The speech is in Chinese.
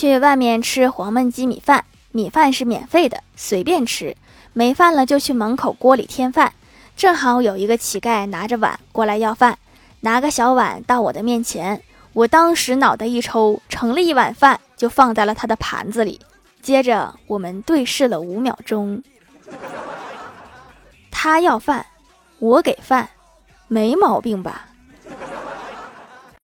去外面吃黄焖鸡米饭米饭是免费的随便吃。没饭了就去门口锅里添饭。正好有一个乞丐拿着碗过来要饭拿个小碗到我的面前我当时脑袋一抽盛了一碗饭就放在了他的盘子里。接着我们对视了五秒钟。他要饭我给饭没毛病吧？